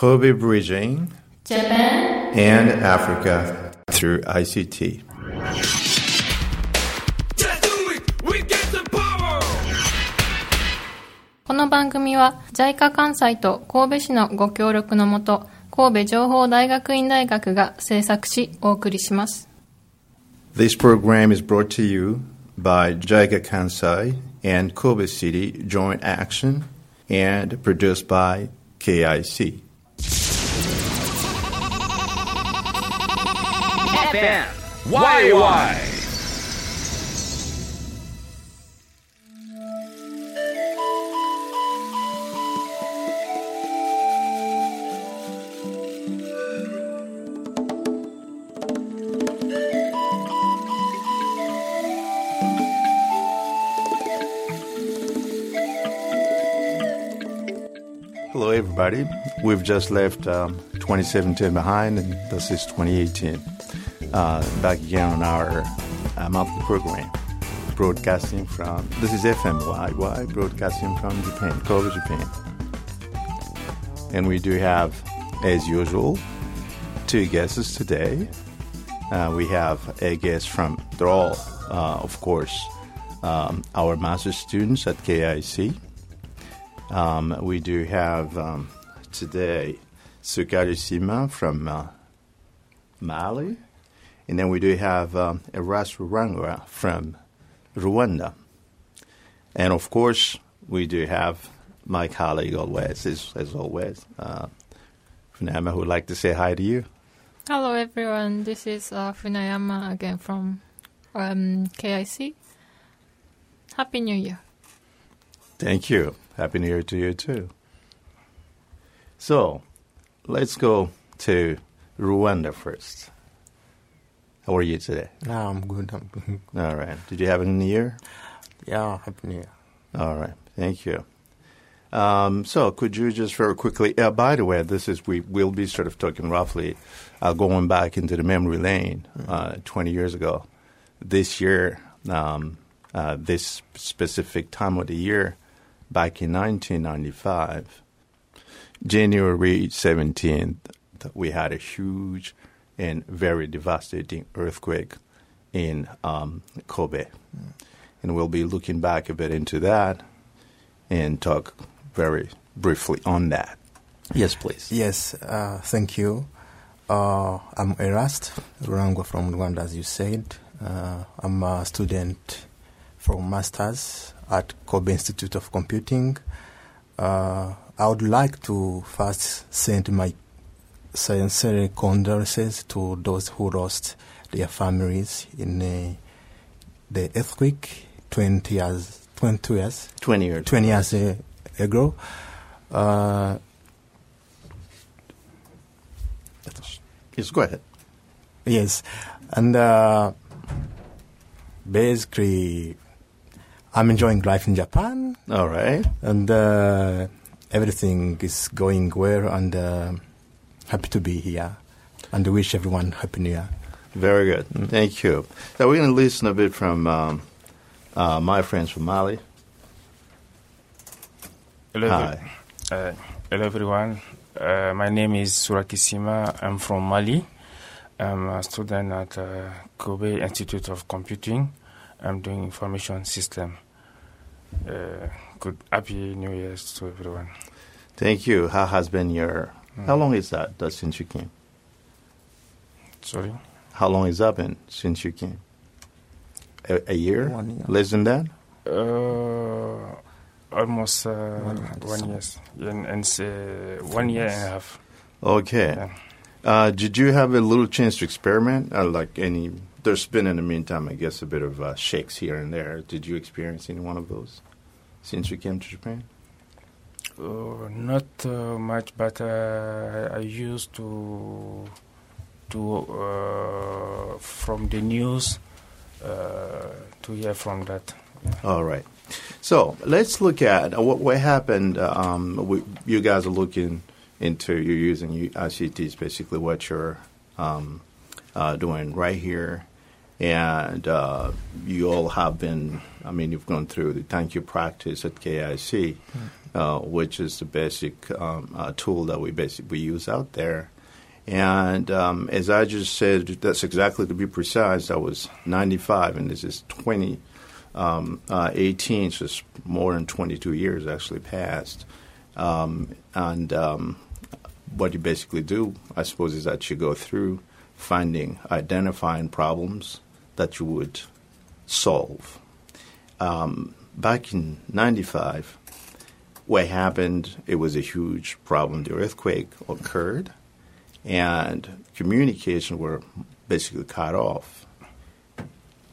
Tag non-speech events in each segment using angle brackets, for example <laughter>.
Kobe Bridging Japan and Africa through ICT. Just do it! We get the power! この番組は JICA 関西と神戸市のご協力のもと神戸情報大学院大学が制作しお送りします This program is brought to you by JICA Kansai and Kobe City Joint Action and produced by KIC. FM! Hello, everybody. We've just left um, 2017 behind, and this is 2018. Uh, back again on our uh, monthly program, broadcasting from this is FMYY, broadcasting from Japan, Kobe, Japan. And we do have, as usual, two guests today. Uh, we have a guest from, they're all, uh, of course, um, our master students at KIC. Um, we do have um, today Sukari Sima from uh, Mali, and then we do have um, Eras Rurangwa from Rwanda. And of course, we do have my colleague always, as, as always, uh, Funama, who would like to say hi to you. Hello everyone this is uh, Funayama again from um, KIC Happy New Year Thank you. Happy New Year to you too. So, let's go to Rwanda first. How are you today? I'm good. I'm good. All right. Did you have a new year? Yeah, happy new year. All right. Thank you. Um, so, could you just very quickly? Uh, by the way, this is we will be sort of talking roughly, uh, going back into the memory lane, uh, 20 years ago. This year, um, uh, this specific time of the year, back in 1995, January 17th, we had a huge and very devastating earthquake in um, Kobe. And we'll be looking back a bit into that and talk very briefly on that. Yes, please. Yes, uh, thank you. Uh, I'm Erast Rurangwa from Rwanda, as you said. Uh, I'm a student from Masters at Kobe Institute of Computing. Uh, I would like to first send my sincere condolences to those who lost their families in uh, the earthquake 20 years, 20 years 20 years. 20 years uh, ago. Uh, Yes, go ahead. yes, and uh, basically, I'm enjoying life in Japan, All right. and uh, everything is going well, and uh, happy to be here, and wish everyone happy New Year. Very good. Thank you. Now, we're going to listen a bit from um, uh, my friends from Mali. Hello, Hi. Uh, hello everyone. Uh, my name is Surakisima. I'm from Mali. I'm a student at uh, Kobe Institute of Computing. I'm doing information system. Uh, good, happy New Year to everyone. Thank you. How has been your. How long is that, that since you came? Sorry. How long has that been since you came? A, a year? One year. Less than that? Uh, almost uh, One year one year, and, and say one year and a half. Okay. Yeah. Uh, did you have a little chance to experiment? Uh, like any, there's been in the meantime, I guess, a bit of uh, shakes here and there. Did you experience any one of those since you came to Japan? Uh, not uh, much, but uh, I used to to uh, from the news uh, to hear from that. All right. So let's look at uh, what, what happened. Um, we, you guys are looking into you're using U- ICT is basically what you're um, uh, doing right here, and uh, you all have been. I mean, you've gone through the Tankyu practice at KIC. Uh, which is the basic um, uh, tool that we basically use out there. And um, as I just said, that's exactly to be precise. That was 95, and this is 2018, um, uh, so it's more than 22 years actually passed. Um, and um, what you basically do, I suppose, is that you go through finding, identifying problems that you would solve. Um, back in 95, what happened, it was a huge problem. The earthquake occurred, and communication were basically cut off.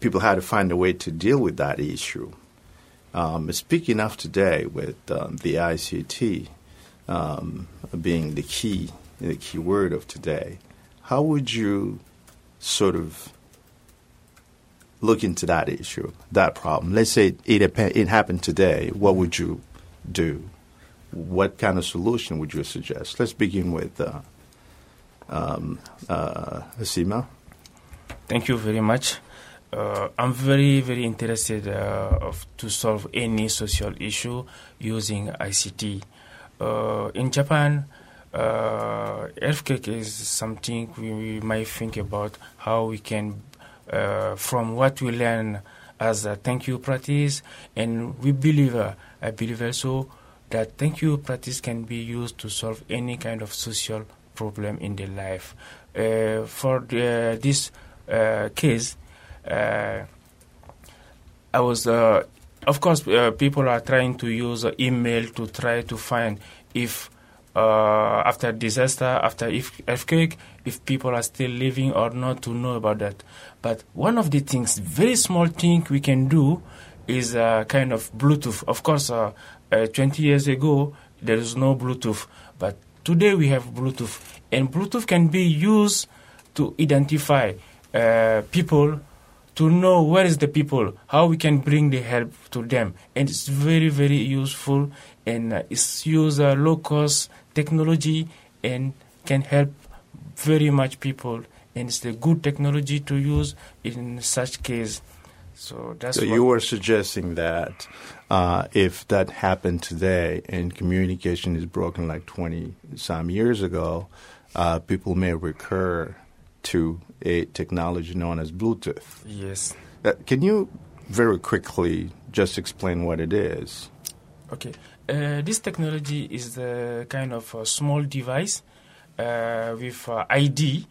People had to find a way to deal with that issue. Um, speaking of today, with um, the ICT um, being the key, the key word of today, how would you sort of look into that issue, that problem? Let's say it, it happened today. What would you do? What kind of solution would you suggest? Let's begin with uh, um, uh, Asima. Thank you very much. Uh, I'm very, very interested uh, of, to solve any social issue using ICT. Uh, in Japan, uh, earthquake is something we, we, might think about how we can, uh, from what we learn as a Tankyu practice, and we believe, uh, I believe also that Tankyu practice can be used to solve any kind of social problem in their life. Uh, for the, this uh, case, uh, I was of course, uh, people are trying to use email to try to find if uh, after disaster, after if earthquake, if people are still living or not to know about that. But one of the things, very small thing we can do is a kind of Bluetooth. Of course, uh, uh 20 years ago, there is no Bluetooth. But today we have Bluetooth. And Bluetooth can be used to identify uh, people to know where is the people, how we can bring the help to them. And it's very, very useful and uh, it's use uh, low cost technology and can help very much people. And it's a good technology to use in such case. So that's. So you were suggesting that uh, if that happened today and communication is broken like twenty some years ago, uh, people may recur to a technology known as Bluetooth. Yes. Uh, can you very quickly just explain what it is? Okay. Uh, this technology is the kind of a small device uh, with uh, ID.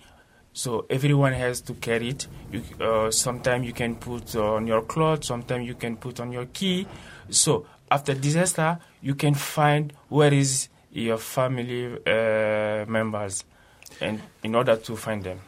So everyone has to carry it. You, uh, sometimes you can put on your clothes, sometimes you can put on your key. So after disaster, you can find where is your family uh, members, and in order to find them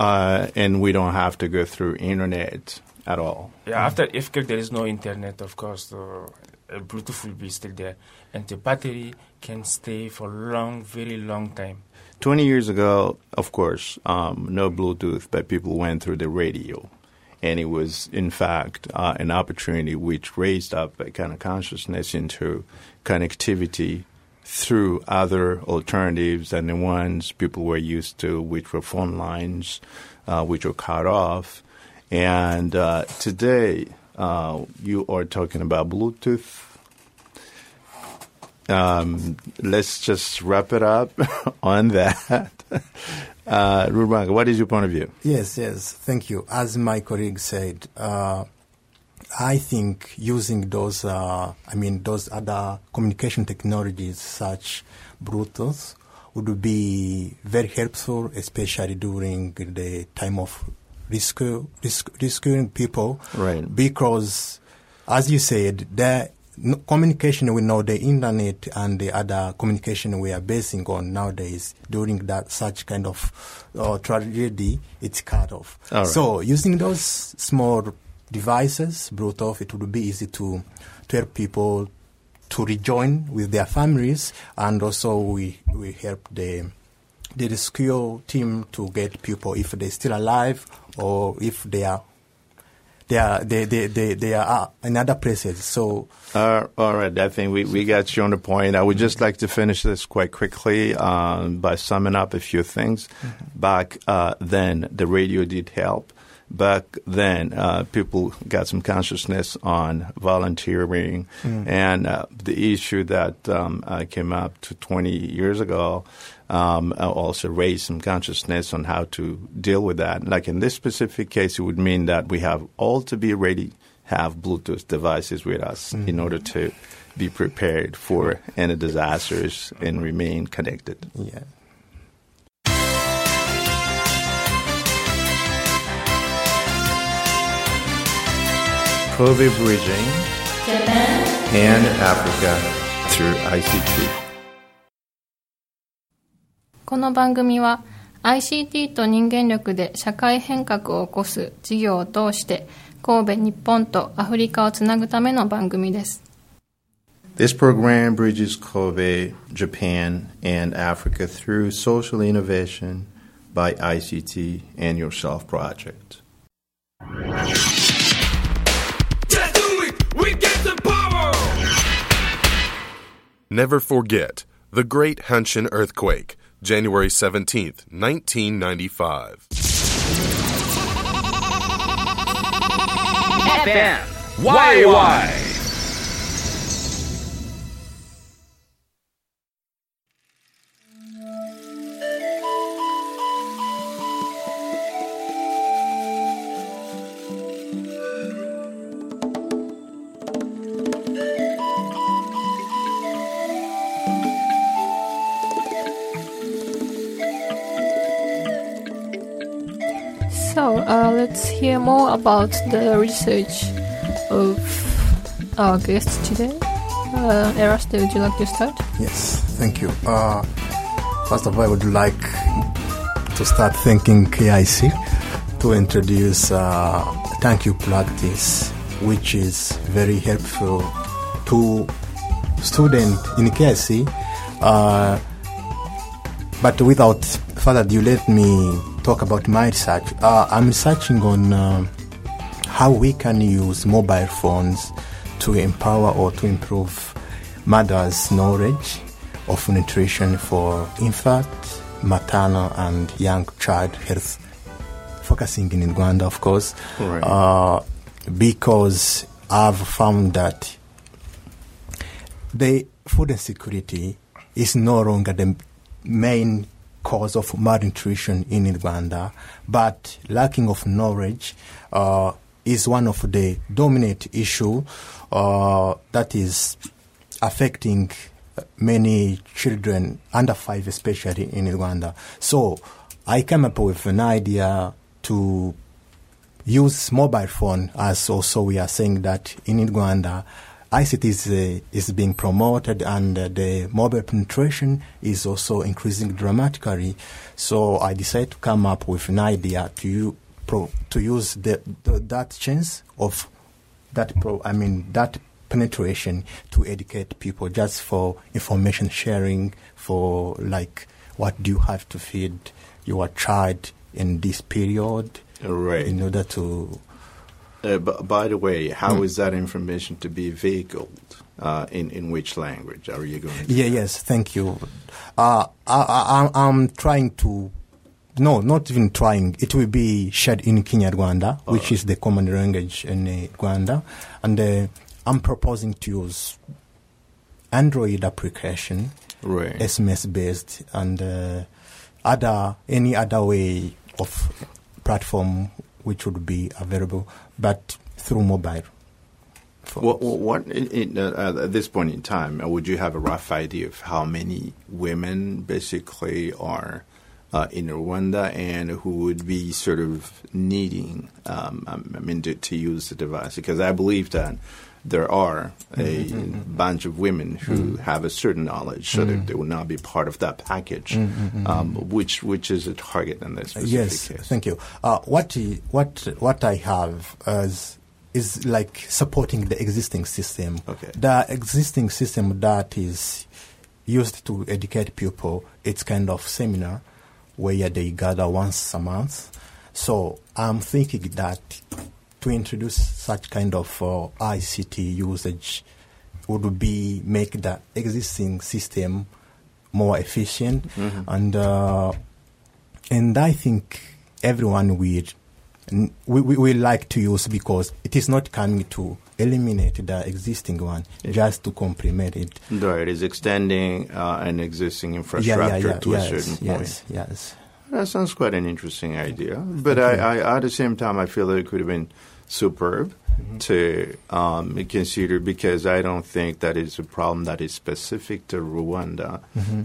uh, and we don't have to go through internet at all. Yeah, after earthquake, there is no internet, of course. So Bluetooth will be still there, and the battery can stay for long, very long time. 20 years ago, of course, um, no Bluetooth, but people went through the radio. And it was, in fact, uh, an opportunity which raised up a kind of consciousness into connectivity through other alternatives than the ones people were used to, which were phone lines, uh, which were cut off. And uh, today, uh, you are talking about Bluetooth. Um, let's just wrap it up <laughs> on that. uh, what is your point of view? Yes, yes, thank you. As my colleague said, uh, I think using those, uh, I mean, those other communication technologies such Bluetooth would be very helpful, especially during the time of rescue, rescuing people. Right. Because, as you said, the communication we know the internet and the other communication we are basing on nowadays during that such kind of uh, tragedy, it's cut off. So using those small devices brought off, it would be easy to, to help people to rejoin with their families, and also we, we help the, the rescue team to get people if they're still alive or if they are they are they they they, they are in other places. So uh, all right, I think we, we got you on the point. I would just like to finish this quite quickly um, by summing up a few things. Mm-hmm. Back uh, then, the radio did help back then, uh, people got some consciousness on volunteering, and uh, the issue that um, came up to 20 years ago um, uh, also raise some consciousness on how to deal with that. Like in this specific case, it would mean that we have all to be ready, have Bluetooth devices with us in order to be prepared for any disasters and remain connected. Yeah. Kobe Bridging Japan and Africa through ICT. この番組は ICT と人間力で社会変革を起こす事業を通して神戸、日本とアフリカをつなぐための番組です。This program bridges Kobe, Japan, and Africa through social innovation by ICT and Yourself Project. Never forget the Great Hanshin Earthquake, January 17th, 1995. FM YY uh, let's hear more about the research of our guests today. Uh, Eraste, would you like to start? Yes, thank you. Uh, first of all, I would like to start thanking KIC to introduce uh, Tankyu practice, which is very helpful to students in KIC. Uh, but without further ado, let me talk about my research. Uh, I'm researching on uh, how we can use mobile phones to empower or to improve mothers' knowledge of nutrition for infant, maternal, and young child health, focusing in Rwanda, of course, Right. uh, because I've found that the food insecurity is no longer the main cause of malnutrition in Uganda, but lacking of knowledge uh, is one of the dominant issue uh, that is affecting many children under five, especially in Uganda. So I came up with an idea to use mobile phone as also we are saying that in Rwanda ICT is, uh, is being promoted and uh, the mobile penetration is also increasing dramatically. So I decided to come up with an idea to pro, to use the, the, that chance of that pro, I mean that penetration to educate people just for information sharing for like what do you have to feed your child in this period Right. in order to Uh, b- by the way, how is that information to be vehicled? Uh, in, in which language are you going to? yeah yes thank you uh, I, I, I'm- trying to no not even trying it will be shared in Kinyarwanda which is the common language in uh, Rwanda and uh, I'm proposing to use Android application Right. SMS based and uh, other any other way of platform which would be available, but through mobile. What, what in, in, uh, at this point in time, uh, would you have a rough idea of how many women basically are uh, in Rwanda and who would be sort of needing, um, um, I mean, to, to use the device? Because I believe that there are a mm-hmm, mm-hmm. bunch of women who mm-hmm. have a certain knowledge, so that they will not be part of that package. Um, which which is a target in this specific yes, case? thank you. Uh, what I- what what I have is is like supporting the existing system. Okay. The existing system that is used to educate people. It's kind of seminar where they gather once a month. So I'm thinking that to introduce such kind of uh, ICT usage would be make the existing system more efficient and uh, and I think everyone will we, we, we like to use because it is not coming to eliminate the existing one, just to complement it. Right, it's extending uh, an existing infrastructure yeah, yeah, to yes, a certain yes, point. yes. That sounds quite an interesting idea. But I, I, at the same time, I feel that it could have been superb to um, consider because I don't think that is a problem that is specific to Rwanda.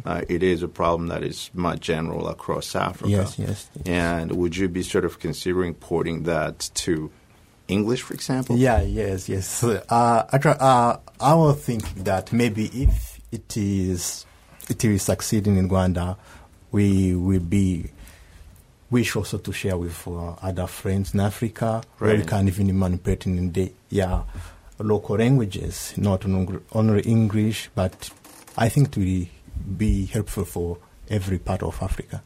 Uh, it is a problem that is much general across Africa. Yes, yes. And would you be sort of considering porting that to English, for example? Yeah, yes, yes. Uh, I, try, uh, I will think that maybe if it is it is succeeding in Rwanda, we will be wish also to share with uh, other friends in Africa, where we can even manipulate in the yeah local languages, not only English, but I think it will be helpful for every part of Africa.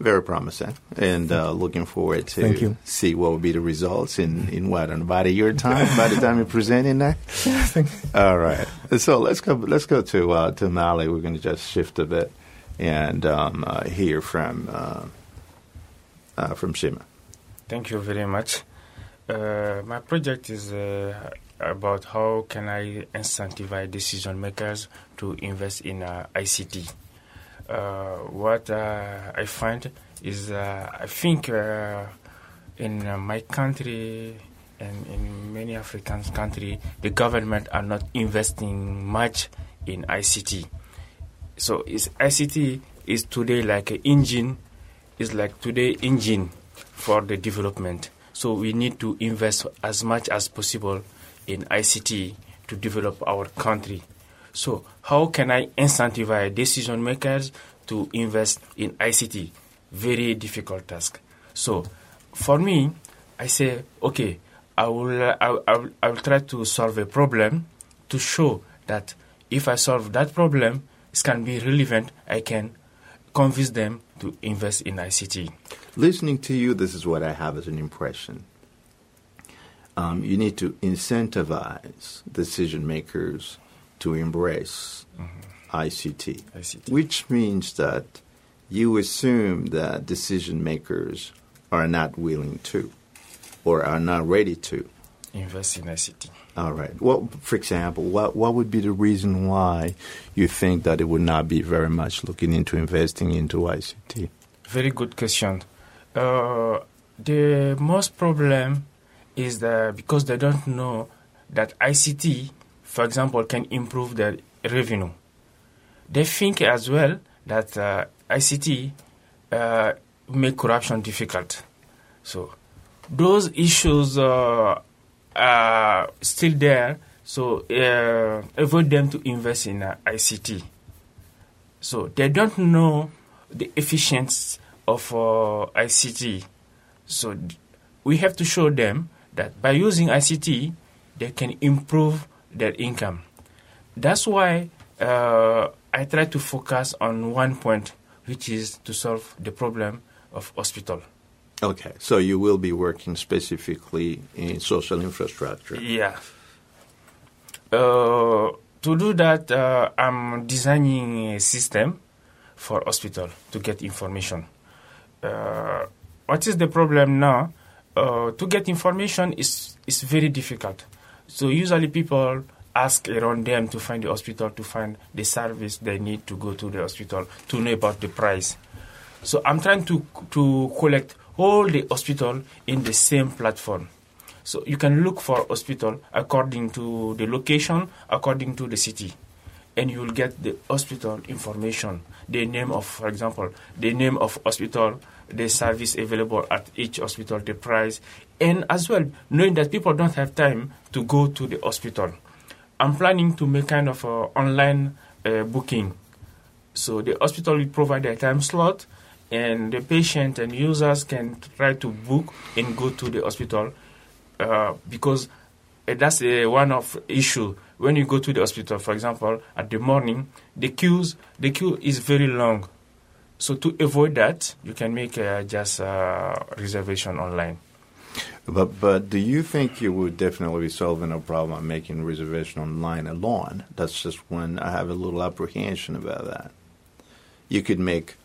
Very promising, and uh, looking forward to Thank you. see what will be the results in in what in about a year time. by the time you're presenting that. <laughs> All right. So let's go. Let's go to uh, to Mali. We're going to just shift a bit and um, uh, hear from uh, from Shema. Thank you very much. Uh, my project is uh, about how can I incentivize decision makers to invest in uh, ICT. Uh, what uh, I find is I think in my country and in many African countries, the government are not investing much in ICT. So ICT is today like an engine, is like today engine for the development. So we need to invest as much as possible in ICT to develop our country. So how can I incentivize decision makers to invest in ICT? Very difficult task. So for me, I say, okay, I will, I, I, will, I will try to solve a problem to show that if I solve that problem, it can be relevant. I can convince them to invest in ICT. Listening to you, this is what I have as an impression. Um, you need to incentivize decision makers to embrace ICT, ICT. which means that you assume that decision makers are not willing to or are not ready to. Invest in ICT. All right. Well, for example, what what would be the reason why you think that it would not be very much looking into investing into ICT? Very good question. Uh, the most problem is that because they don't know that ICT, for example, can improve their revenue. They think as well that uh, ICT uh, make corruption difficult. So those issues uh, are still there. So uh, avoid them to invest in uh, ICT. So they don't know the efficiency of uh, ICT. So we have to show them that by using ICT, they can improve their income. That's why uh, I try to focus on one point, which is to solve the problem of hospital. Okay, so you will be working specifically in social infrastructure. Yeah. Uh, to do that, uh, I'm designing a system for hospital to get information. Uh, what is the problem now? Uh, to get information is is very difficult. So usually people ask around them to find the hospital, to find the service they need to go to the hospital, to know about the price. So I'm trying to to collect all the hospital in the same platform. So you can look for hospital according to the location, according to the city, and you will get the hospital information, the name of, for example, the name of hospital, the service available at each hospital, the price, and as well knowing that people don't have time to go to the hospital. I'm planning to make kind of a online uh, booking so the hospital will provide a time slot, and the patient and users can try to book and go to the hospital uh, because uh, that's uh, one of issue when you go to the hospital. For example, at the morning, the queues the queue is very long. So to avoid that, you can make uh, just uh, reservation online. But but do you think you would definitely be solving a problem making reservation online alone? That's just when I have a little apprehension about that. You could make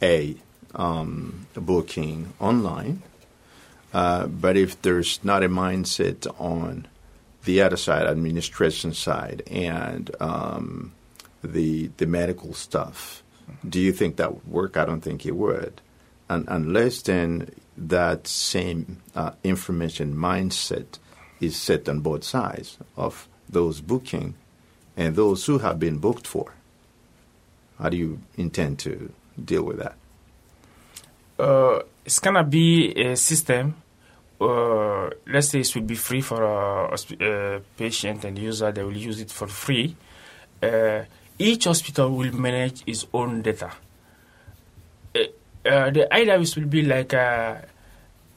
a, um, booking online, Uh, but if there's not a mindset on the other side, administration side, and um, the the medical stuff, do you think that would work? I don't think it would, Un unless then that same uh, information mindset is set on both sides of those booking and those who have been booked for. How do you intend to deal with that? Uh, it's gonna be a system. Uh, let's say it will be free for a, hospi- uh, patient and user. They will use it for free. Uh, each hospital will manage its own data. Uh, uh, the idea will be like uh,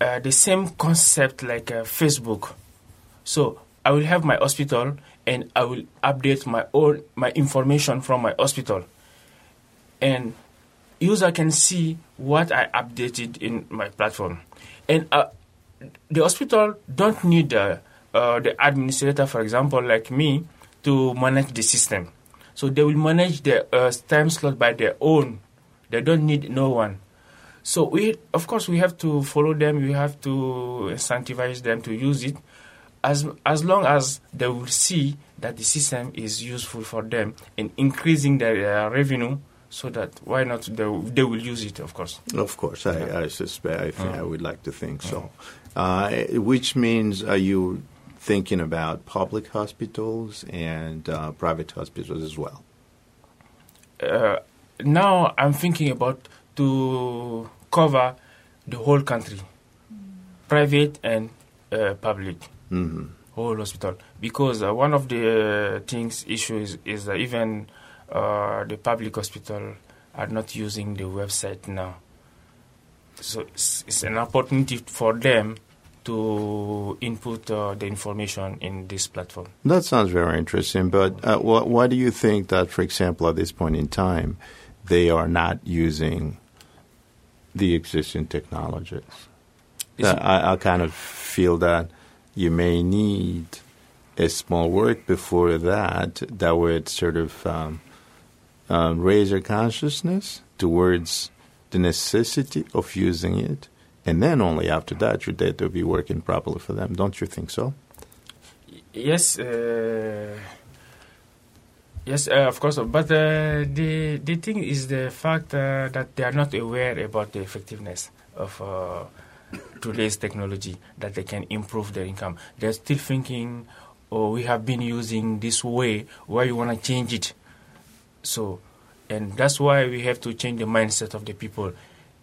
uh, the same concept like uh, Facebook. So I will have my hospital and I will update my own my information from my hospital, and user can see what I updated in my platform, and uh, the hospital don't need uh, uh, the administrator, for example, like me, to manage the system. So they will manage the uh, time slot by their own. They don't need no one. So we, of course, we have to follow them. We have to incentivize them to use it, as as long as they will see that the system is useful for them and increasing their uh, revenue. So that why not they, they will use it, of course. Of course, I, I suspect. I think I would like to think so. Uh, which means, are you thinking about public hospitals and uh, private hospitals as well? uh, now I'm thinking about to cover the whole country, private and uh, public, hmm whole hospital. Because uh, one of the uh, things issues is that even uh, the public hospital are not using the website now. So it's, it's an opportunity for them to input uh, the information in this platform. That sounds very interesting. But uh, wh- why do you think that, for example, at this point in time, they are not using the existing technologies? I, I kind of feel that you may need a small work before that that would sort of um, uh, raise their consciousness towards the necessity of using it. And then only after that, your data will be working properly for them. Don't you think so? Yes, uh, yes, uh, of course. But uh, the the thing is the fact uh, that they are not aware about the effectiveness of uh, today's technology that they can improve their income. They're still thinking, "Oh, we have been using this way. Why you want to change it?" So, and that's why we have to change the mindset of the people,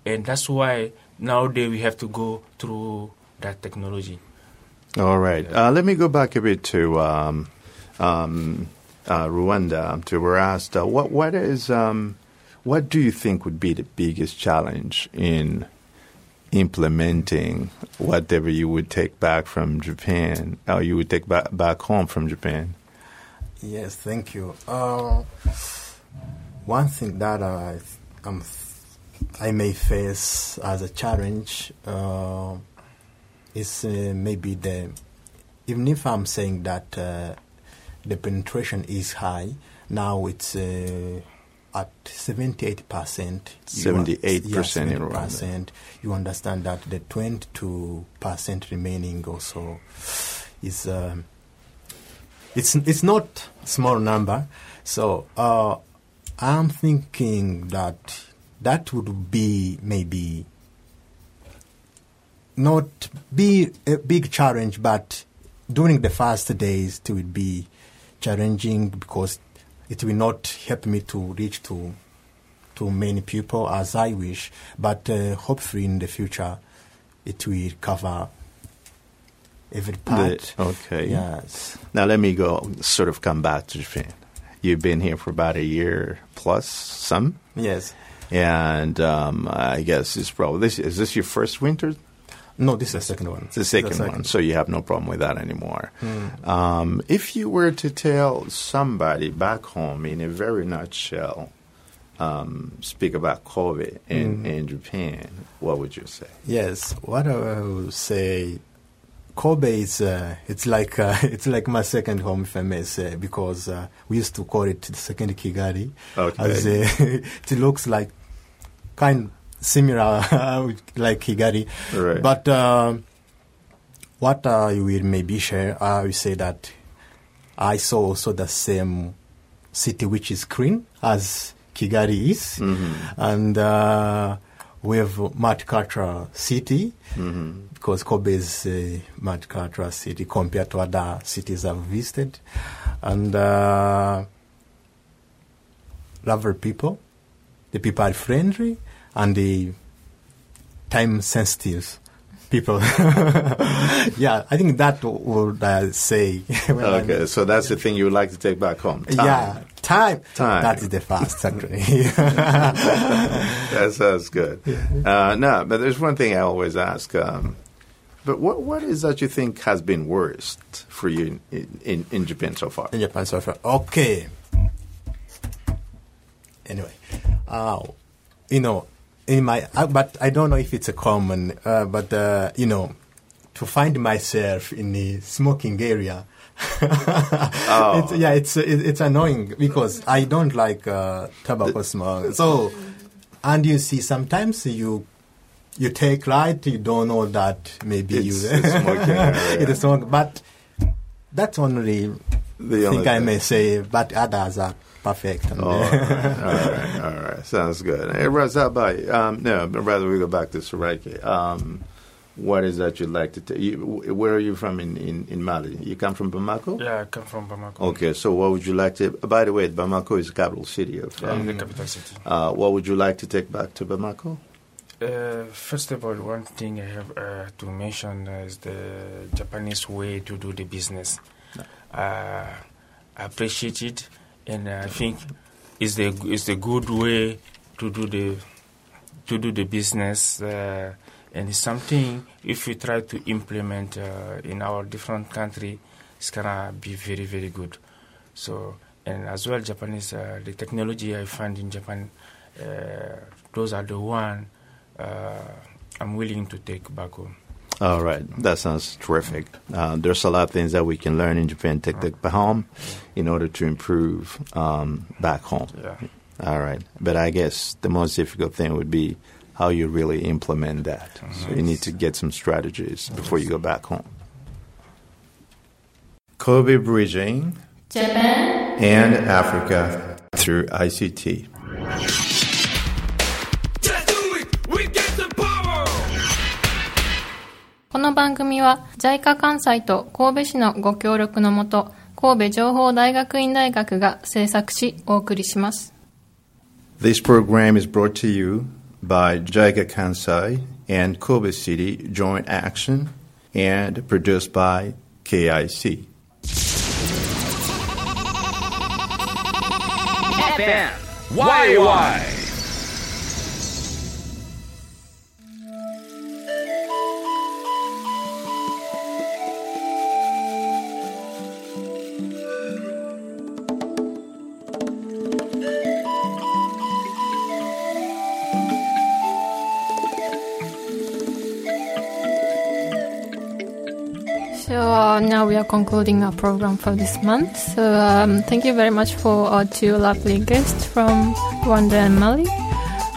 and that's why nowadays we have to go through that technology. All right. Uh, let me go back a bit to um, um, uh, Rwanda. To were asked, uh, what what is um, what do you think would be the biggest challenge in implementing whatever you would take back from Japan, or you would take back back home from Japan? Yes, thank you. Uh, one thing that I, um, I may face as a challenge uh, is uh, maybe the, even if I'm saying that uh, the penetration is high, now it's uh, at 78%. 78% in Rwanda. You understand that the 22% remaining also is. Um, it's it's not small number so uh, i'm thinking that that would be maybe not be a big challenge but during the first days it will be challenging because it will not help me to reach to to many people as i wish but uh, hopefully in the future it will cover every part okay. yes Now let me go. Sort of come back to Japan. You've been here for about a year plus, some, yes and um, I guess it's probably this. Is this your first winter? No, this is the second one. It's the second, one, so you have no problem with that anymore. Hmm. Um, if you were to tell somebody back home in a very nutshell, um, speak about Kobe in, Hmm. in Japan, what would you say? Yes, what I would say, Kobe is uh, it's like uh, <laughs> it's like my second home, if I may say, because uh, we used to call it the second Kigali. Okay. As, uh, <laughs> it looks like kind similar <laughs> like Kigali, Right. but um what I will maybe share, I will say that I saw also the same city which is green as Kigali is, and uh, we have multicultural city because Kobe is a multicultural city compared to other cities I've visited, and uh, lovely people. The people are friendly and the time sensitive people. <laughs> yeah, I think that would uh, say. <laughs> when I'm- Okay, so that's the thing you would like to take back home. Time. Yeah, time. Time. That is the fast, <laughs> actually. that sounds good. Uh, no, but there's one thing I always ask. Um, but what what is that you think has been worst for you in, in, in Japan so far? in Japan so far. Okay. Anyway, uh, you know, in my, uh, but I don't know if it's a common, uh, but uh, you know, to find myself in the smoking area. <laughs> it's, yeah, it's it, it's annoying because I don't like uh, tobacco smoke. So, and you see, sometimes you you take light, you don't know that maybe It's- you it's smoking <laughs> it is smoke, but that's only The think only I thing. may say, but others are perfect. Oh, all right, all right, all right. Sounds good. Hey, Russ, how about you? Um, no, but rather we go back to Saraiki. Um, what is that you'd like to tell? You, where are you from in, in, in Mali? You come from Bamako? Yeah, I come from Bamako. Okay, so what would you like to? By the way, Bamako is the capital city of. Yeah, Um, the capital city. uh, what would you like to take back to Bamako? Uh, first of all, one thing I have uh, to mention is the Japanese way to do the business. Uh, I appreciate it, and I think it's the it's the good way to do the to do the business. And it's something if we try to implement uh, in our different country, it's gonna be very very good. So and as well, Japanese uh, the technology I find in Japan, uh, those are the one uh, I'm willing to take back home. All right, that sounds terrific. Uh, there's a lot of things that we can learn in Japan, take back home, in order to improve um, back home. Yeah. All right, but I guess the most difficult thing would be how you really implement that. So you need to get some strategies before you go back home. Kobe bridging Japan and Africa through ICT. Let's do it! We get some power! この番組は JICA 関西と神戸市のご協力のもと神戸情報大学院大学が制作しお送りします This program is brought to you by JICA Kansai and Kobe City Joint Action and produced by KIC. Why, why? Uh, now we are concluding our program for this month. So um, thank you very much for our two lovely guests from Rwanda and Mali.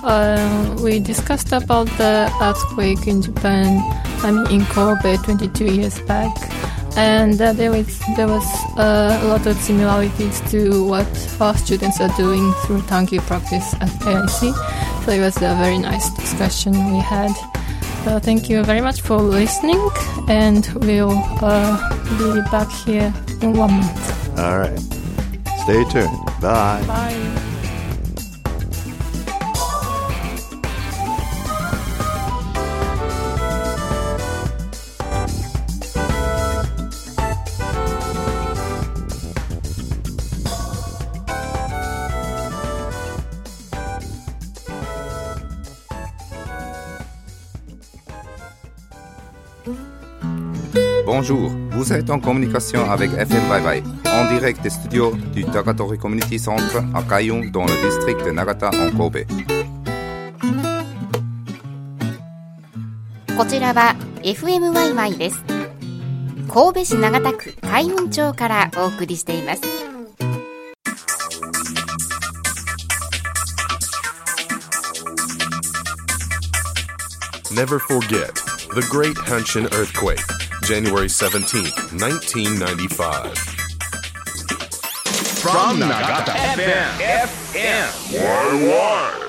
Uh, we discussed about the earthquake in Japan, I mean in Kobe 22 years back, and uh, there was there was uh, a lot of similarities to what our students are doing through Tankyu practice at KIC. So it was a very nice discussion we had. So thank you very much for listening, and we'll uh, be back here in one month. All right. Stay tuned. Bye. Bye.「Bonjour, vous êtes en communication avec FM Bye Bye, en direct des studios du Tagatori Community Center à Kayong dans le district de Nagata en Kobe. こちらは FMYY です神戸市長田区海運町からお送りしています Never forget the Great Hanshin Earthquake, January 17th, 1995. From Nagata FM. FM.